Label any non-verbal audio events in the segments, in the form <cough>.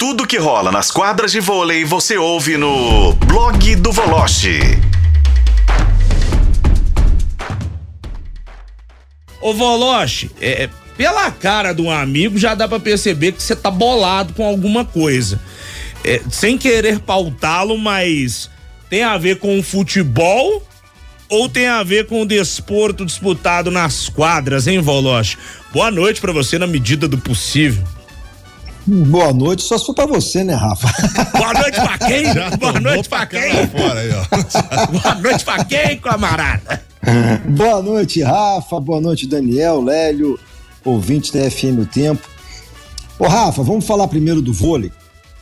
Tudo que rola nas quadras de vôlei você ouve no blog do Voloche. Ô Voloche, é, pela cara de um amigo já dá pra perceber que você tá bolado com alguma coisa. É, sem querer pautá-lo, mas tem a ver com o futebol ou tem a ver com o desporto disputado nas quadras, hein, Voloche? Boa noite para você na medida do possível. Boa noite, só se for pra você, né, Rafa? <laughs> Boa noite pra quem? Boa noite pra quem? Fora aí, ó. <laughs> Boa noite pra quem, camarada? boa noite, Rafa. Boa noite, Daniel, Lélio, ouvinte da FM O Tempo. Ô, Rafa, vamos falar primeiro do vôlei.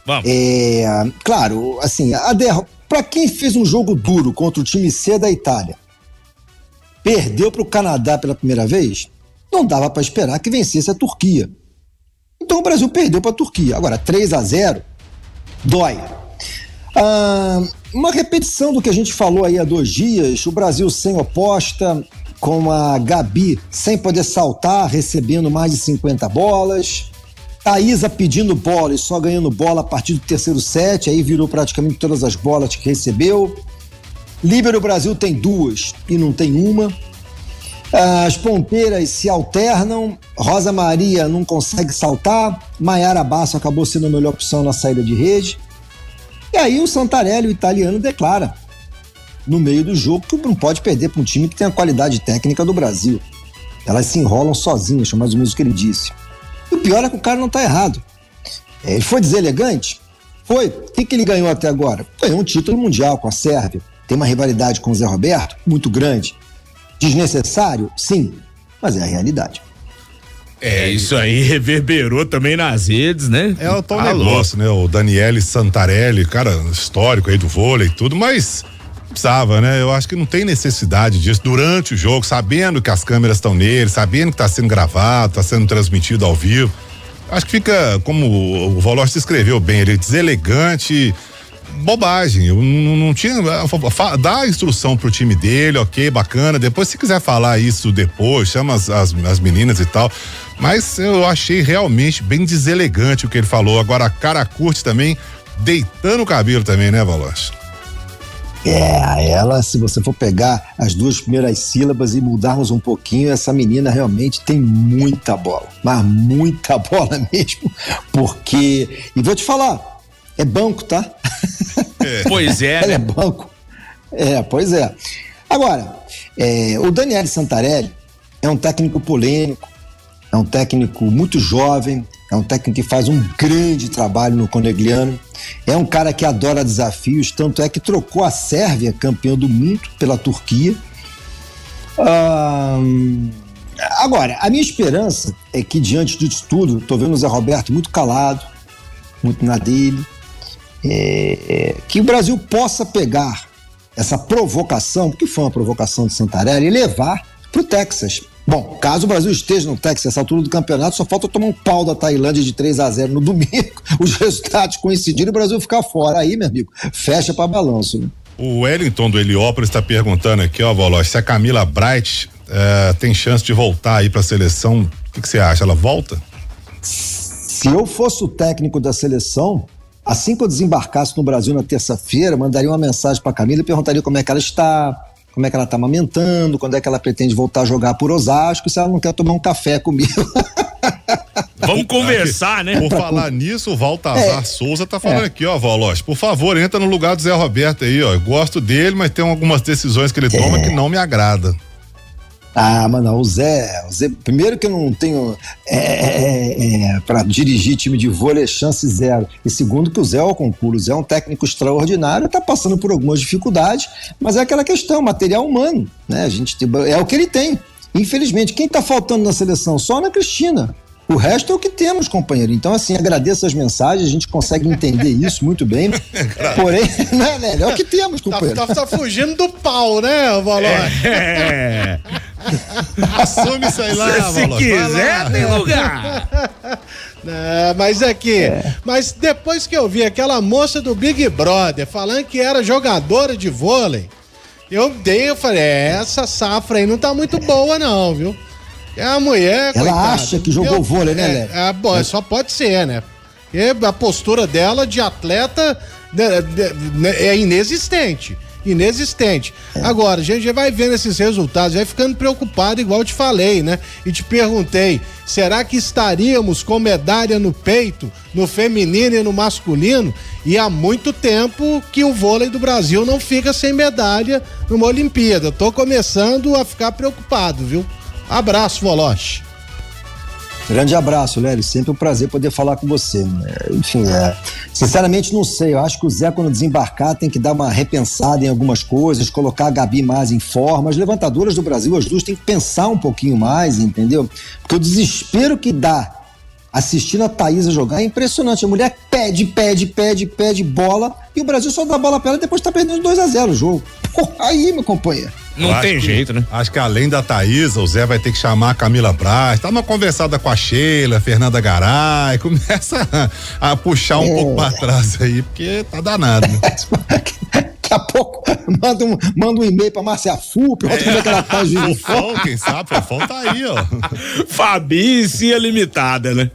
Vamos. É, claro, assim, a derrota. Pra quem fez um jogo duro contra o time C da Itália, perdeu para o Canadá pela primeira vez, não dava para esperar que vencesse a Turquia. Então o Brasil perdeu para a Turquia. Agora, 3 a 0 dói. Ah, uma repetição do que a gente falou aí há dois dias: o Brasil sem oposta, com a Gabi sem poder saltar, recebendo mais de 50 bolas. A Isa pedindo bola e só ganhando bola a partir do terceiro set, aí virou praticamente todas as bolas que recebeu. Líbero Brasil tem duas e não tem uma. As ponteiras se alternam, Rosa Maria não consegue saltar, Maiara Basso acabou sendo a melhor opção na saída de rede. E aí o Santarelli, o italiano, declara no meio do jogo que não pode perder para um time que tem a qualidade técnica do Brasil. Elas se enrolam sozinhas, mais ou menos o que ele disse. E o pior é que o cara não está errado. É, ele foi deselegante? Foi. O que, que ele ganhou até agora? Ganhou um título mundial com a Sérvia. Tem uma rivalidade com o Zé Roberto muito grande. Desnecessário? Sim, mas é a realidade. É, isso aí reverberou também nas redes, né? É o tal negócio, né? O Daniele Santarelli, cara histórico aí do vôlei e tudo, mas precisava, né? Eu acho que não tem necessidade disso durante o jogo, sabendo que as câmeras estão nele, sabendo que está sendo gravado, está sendo transmitido ao vivo. Acho que fica, como o Voloche escreveu bem, ele é deselegante, bobagem. Eu não, não tinha. Dá a instrução pro time dele, ok, bacana. Depois, se quiser falar isso depois, chama as, as, as meninas e tal. Mas eu achei realmente bem deselegante o que ele falou. Agora, a cara curte também, deitando o cabelo também, né, Valoche? É, ela, se você for pegar as duas primeiras sílabas e mudarmos um pouquinho, essa menina realmente tem muita bola, mas muita <laughs> bola mesmo, porque, e vou te falar, é banco, tá? É. <laughs> Pois é. Ela é né? banco. É, pois é. Agora, é, o Daniel Santarelli é um técnico polêmico, é um técnico muito jovem, é um técnico que faz um grande trabalho no Conegliano, é um cara que adora desafios, tanto é que trocou a Sérvia, campeã do mundo, pela Turquia. agora, a minha esperança é que, diante disso tudo, estou vendo o Zé Roberto muito calado, muito na dele, é, é, que o Brasil possa pegar essa provocação, que foi uma provocação de Santarelli, e levar para o Texas. Bom, caso o Brasil esteja no Texas essa altura do campeonato, só falta tomar um pau da Tailândia de 3 a 0 no <laughs> domingo, os resultados coincidirem e o Brasil ficar fora. Aí, meu amigo, fecha para balanço. Né? O Wellington do Heliópolis está perguntando aqui, ó, Voloz, se a Camila Bright é, tem chance de voltar aí para a seleção, o que você acha? Ela volta? Se eu fosse o técnico da seleção, Assim que eu desembarcasse no Brasil na terça-feira, mandaria uma mensagem para Camila e perguntaria como é que ela está, como é que ela está amamentando, quando é que ela pretende voltar a jogar por Osasco, se ela não quer tomar um café comigo. <laughs> Vamos conversar, né? Por falar nisso, o Valtazar é. Souza tá falando é. aqui, ó, Valoche, por favor, entra no lugar do Zé Roberto aí, ó. Eu gosto dele, mas tem algumas decisões que ele toma é. que não me agrada. Ah, mas não, o Zé, o Zé primeiro que eu não tenho é, é, é, para dirigir time de vôlei é chance zero. E segundo que o Zé é o concurso, o Zé é um técnico extraordinário, está passando por algumas dificuldades, mas é aquela questão, material humano, né? A gente é o que ele tem. Infelizmente, quem está faltando na seleção? Só na Cristina. O resto é o que temos, companheiro. Então, assim, agradeço as mensagens, a gente consegue entender isso muito bem. <laughs> Porém, não <laughs> é, né? é o que temos, tá, companheiro. Tá, tá, tá fugindo do pau, né, Valor? É. <laughs> <laughs> Assume isso aí lá, Se, se quiser, tem lugar. <laughs> Não, mas aqui, é. mas depois que eu vi aquela moça do Big Brother falando que era jogadora de vôlei, eu dei, eu falei, é, essa safra aí não tá muito boa não, viu? É a mulher. Ela coitada, acha que jogou vôlei, né, Léo? É, é, bom, só pode ser, né? E a postura dela de atleta né, né, é inexistente inexistente. É. Agora, a gente já vai vendo esses resultados, vai ficando preocupado, igual eu te falei, né? E te perguntei, será que estaríamos com medalha no peito, no feminino e no masculino? E há muito tempo que o vôlei do Brasil não fica sem medalha numa Olimpíada. Tô começando a ficar preocupado, viu? Abraço, Voloche. Grande abraço, Léo. Sempre um prazer poder falar com você. Enfim, é, sinceramente não sei. Eu acho que o Zé, quando desembarcar, tem que dar uma repensada em algumas coisas, colocar a Gabi mais em forma. As levantadoras do Brasil, as duas, têm que pensar um pouquinho mais, entendeu? Porque o desespero que dá assistindo a Thaisa jogar é impressionante. A mulher pede, pede, pede, pede bola e o Brasil só dá bola pra ela e depois tá perdendo 2 a 0 o jogo. Porra, aí, meu companheiro. Não tem jeito, né? Acho que além da Thaisa, o Zé vai ter que chamar a Camila Braz, tá uma conversada com a Sheila, Fernanda Garay, <laughs> começa a, a puxar um é. pouco pra trás aí, porque tá danado. Né? <laughs> Daqui a pouco manda um, manda um e-mail pra Márcia Fup, é. como é que ela tá Fofão, quem sabe, Fofão tá aí, ó. <laughs> Fabicia Limitada, né?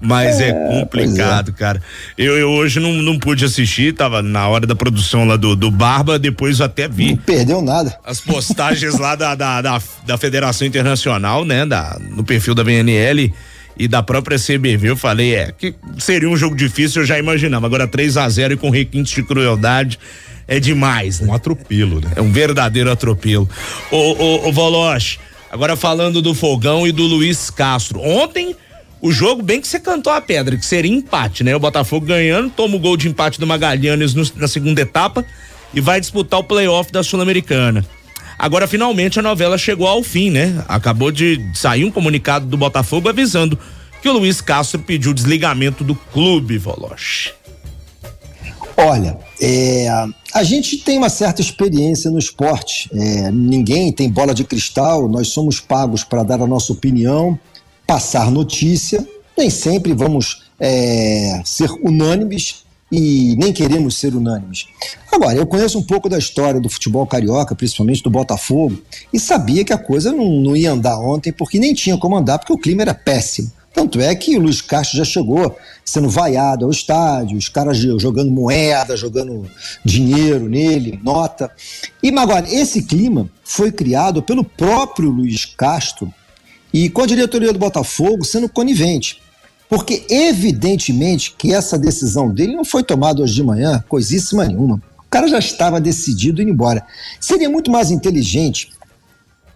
Mas é, é complicado, é. cara. Eu, eu, hoje não, não pude assistir, tava na hora da produção lá do, do Barba, depois eu até vi. Não perdeu nada. As postagens lá da, da, da, da, Federação Internacional, né? Da, no perfil da VNL e da própria CBV. Eu falei, é, que seria um jogo difícil, eu já imaginava. Agora 3 a 0 e com requintes de crueldade é demais, né? Um atropelo, né? É um verdadeiro atropelo. Ô, ô, ô Voloche, agora falando do Fogão e do Luiz Castro. Ontem o jogo, bem que você cantou a pedra, que seria empate, né? O Botafogo ganhando, toma o gol de empate do Magalhães no, na segunda etapa e vai disputar o playoff da Sul-Americana. Agora, finalmente, a novela chegou ao fim, né? Acabou de sair um comunicado do Botafogo avisando que o Luiz Castro pediu desligamento do clube, Voloche. Olha, é, a gente tem uma certa experiência no esporte. É, ninguém tem bola de cristal, nós somos pagos para dar a nossa opinião passar notícia, nem sempre vamos é, ser unânimes e nem queremos ser unânimes. Agora, eu conheço um pouco da história do futebol carioca, principalmente do Botafogo, e sabia que a coisa não, não ia andar ontem, porque nem tinha como andar, porque o clima era péssimo. Tanto é que o Luiz Castro já chegou sendo vaiado ao estádio, os caras jogando moeda, jogando dinheiro nele, nota. E agora, esse clima foi criado pelo próprio Luiz Castro e com a diretoria do Botafogo sendo conivente. Porque, evidentemente, que essa decisão dele não foi tomada hoje de manhã, coisíssima nenhuma. O cara já estava decidido ir embora. Seria muito mais inteligente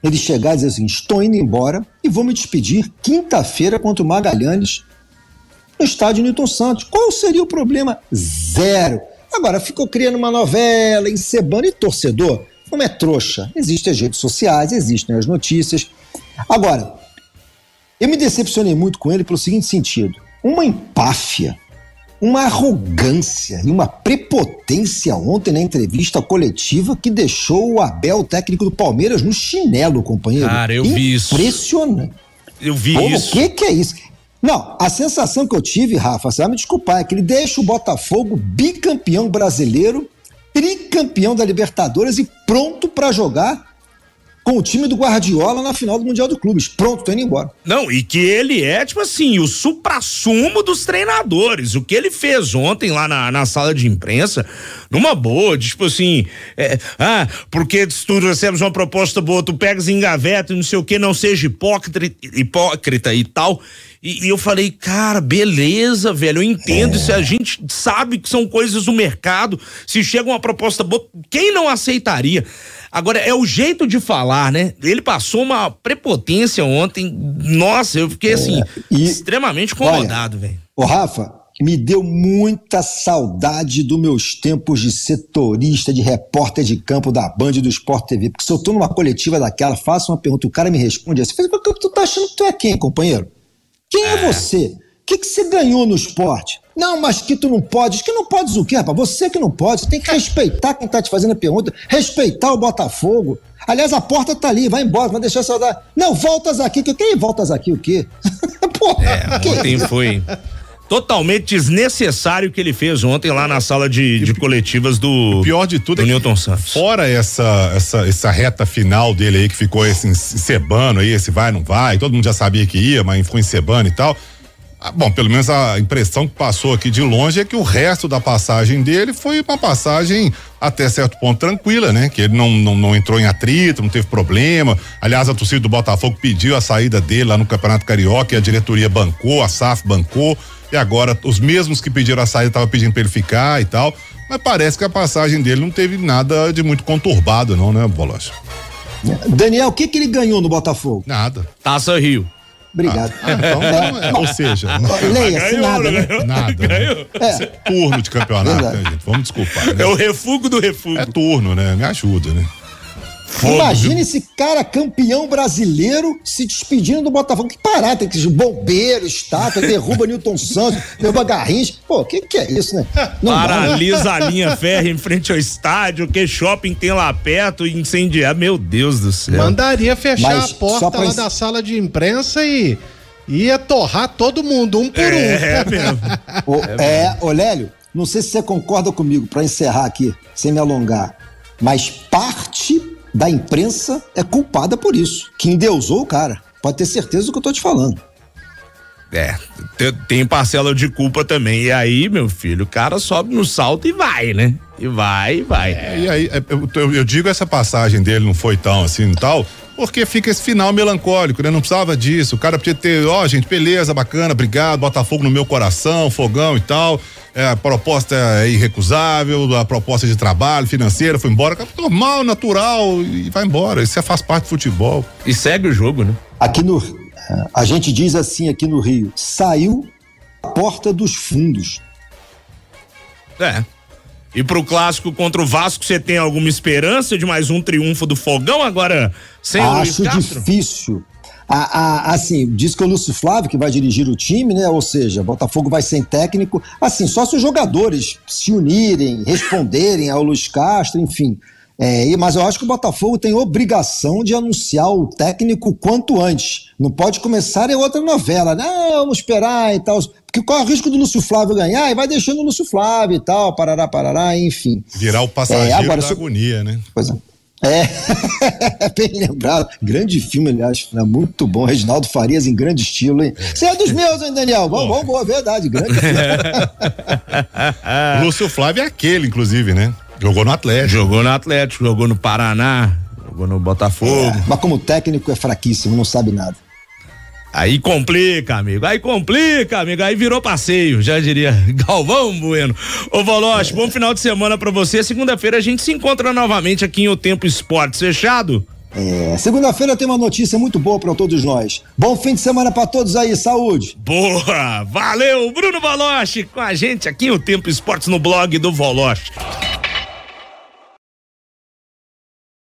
ele chegar e dizer assim: estou indo embora e vou me despedir quinta-feira contra o Magalhães no estádio Newton Santos. Qual seria o problema? Zero. Agora, ficou criando uma novela, encebando e torcedor. Como é trouxa? Existem as redes sociais, existem as notícias. Agora, eu me decepcionei muito com ele pelo seguinte sentido: uma empáfia, uma arrogância e uma prepotência ontem na entrevista coletiva que deixou o Abel, técnico do Palmeiras, no chinelo, companheiro. Cara, eu vi isso. Impressionante. Eu vi Pô, isso. O que, que é isso? Não, a sensação que eu tive, Rafa, você vai me desculpar, é que ele deixa o Botafogo bicampeão brasileiro, tricampeão da Libertadores e pronto para jogar com o time do Guardiola na final do Mundial do Clubes. Pronto, tô indo embora. Não, e que ele é, tipo assim, o supra-sumo dos treinadores. O que ele fez ontem lá na, na sala de imprensa, numa boa, tipo assim, é, ah, porque se tu recebes uma proposta boa, tu pegas em gaveta e não sei o que, não seja hipócrita, hipócrita e tal. E, e, eu falei, cara, beleza, velho, eu entendo. É. Se a gente sabe que são coisas do mercado, se chega uma proposta boa, quem não aceitaria? Agora, é o jeito de falar, né? Ele passou uma prepotência ontem. Nossa, eu fiquei assim, é, e, extremamente incomodado, velho. Ô, Rafa, me deu muita saudade dos meus tempos de setorista, de repórter de campo da Band e do Sport TV. Porque se eu tô numa coletiva daquela, faço uma pergunta, o cara me responde assim: tu tá achando que tu é quem, companheiro? Quem é, é você? O que, que você ganhou no esporte? Não, mas que tu não podes. Que não podes o quê, rapaz? Você que não pode. Você tem que respeitar quem tá te fazendo a pergunta, respeitar o Botafogo. Aliás, a porta tá ali, vai embora, vai deixar saudade. Não, voltas aqui. Que, quem voltas aqui o quê? <laughs> Porra, é, ontem foi totalmente desnecessário que ele fez ontem lá na sala de, de coletivas do o pior de tudo do é Newton Santos. Fora essa, essa essa reta final dele aí que ficou esse encebando aí, esse vai não vai, todo mundo já sabia que ia, mas ficou encebando e tal Ah, bom, pelo menos a impressão que passou aqui de longe é que o resto da passagem dele foi uma passagem até certo ponto tranquila, né? Que ele não, não, não entrou em atrito, não teve problema. Aliás, a torcida do Botafogo pediu a saída dele lá no Campeonato Carioca e a diretoria bancou, a SAF bancou. E agora os mesmos que pediram a saída estavam pedindo para ele ficar e tal. Mas parece que a passagem dele não teve nada de muito conturbado, não, né, Bolocha? Daniel, o que, que ele ganhou no Botafogo? Nada. Taça Rio. Obrigado. Ah, então, é, ou seja, <laughs> leia-se nada, né? nada. Né? É. Turno de campeonato, né, gente? Vamos desculpar. Né? É o refugo do refugo. É turno, né? Me ajuda, né? Imagina esse cara campeão brasileiro se despedindo do Botafogo. Que parada, tem que bombeiro, estátua, derruba Newton <laughs> Santos, derruba Garrincha. Pô, o que, que é isso, né? Não Paralisa dá, né? a linha férrea em frente ao estádio, que shopping tem lá perto e incendiar. Meu Deus do céu. Mandaria fechar Mas a porta lá da sala de imprensa e ia torrar todo mundo, um por é, um. É mesmo. o, é, Olélio, não sei se você concorda comigo, para encerrar aqui, sem me alongar, mas parte da imprensa é culpada por isso, que endeusou o cara. Pode ter certeza do que eu tô te falando. É, tem parcela de culpa também. E aí, meu filho, o cara sobe no salto e vai, né? E vai, e vai. É, e aí, é, eu, eu, eu, digo essa passagem dele não foi tão assim e tal, porque fica esse final melancólico, né? Não precisava disso. O cara podia ter, ó, oh, gente, beleza, bacana, obrigado, Botafogo no meu coração, fogão e tal. É, a proposta é irrecusável, a proposta de trabalho, financeira, foi embora. Normal, natural, e vai embora. Isso faz parte do futebol. E segue o jogo, né? Aqui no. A gente diz assim aqui no Rio: saiu a porta dos fundos. É. E pro clássico contra o Vasco, você tem alguma esperança de mais um triunfo do Fogão agora sem Acho o Luiz Castro? difícil. A, a, assim, diz que o Lúcio Flávio que vai dirigir o time, né? Ou seja, Botafogo vai sem técnico. Assim, só se os jogadores se unirem, responderem ao Luiz Castro, enfim. É, mas eu acho que o Botafogo tem obrigação de anunciar o técnico quanto antes. Não pode começar em outra novela. Não, vamos esperar e tal. Porque qual é o risco do Lúcio Flávio ganhar? E vai deixando o Lúcio Flávio e tal, parará, parará, enfim. Virar o passageiro é, agora, da agonia, né? Pois é. É, <laughs> bem lembrado. Grande filme, aliás, né? muito bom. Reginaldo Farias em grande estilo, hein? Você é dos meus, hein, Daniel? Bom, bom, boa, verdade. Grande <laughs> <laughs> Lúcio Flávio é aquele, inclusive, né? Jogou no Atlético. Jogou no Atlético, jogou no Paraná, jogou no Botafogo. É, mas como técnico é fraquíssimo, não sabe nada. Aí complica, amigo. Aí complica, amigo. Aí virou passeio, já diria <laughs> Galvão Bueno. Ô, Voloche, é. bom final de semana para você. Segunda-feira a gente se encontra novamente aqui em O Tempo Esportes. Fechado? É, segunda-feira tem uma notícia muito boa para todos nós. Bom fim de semana para todos aí, saúde. Boa, valeu, Bruno Voloche com a gente aqui o Tempo Esportes no blog do Voloche.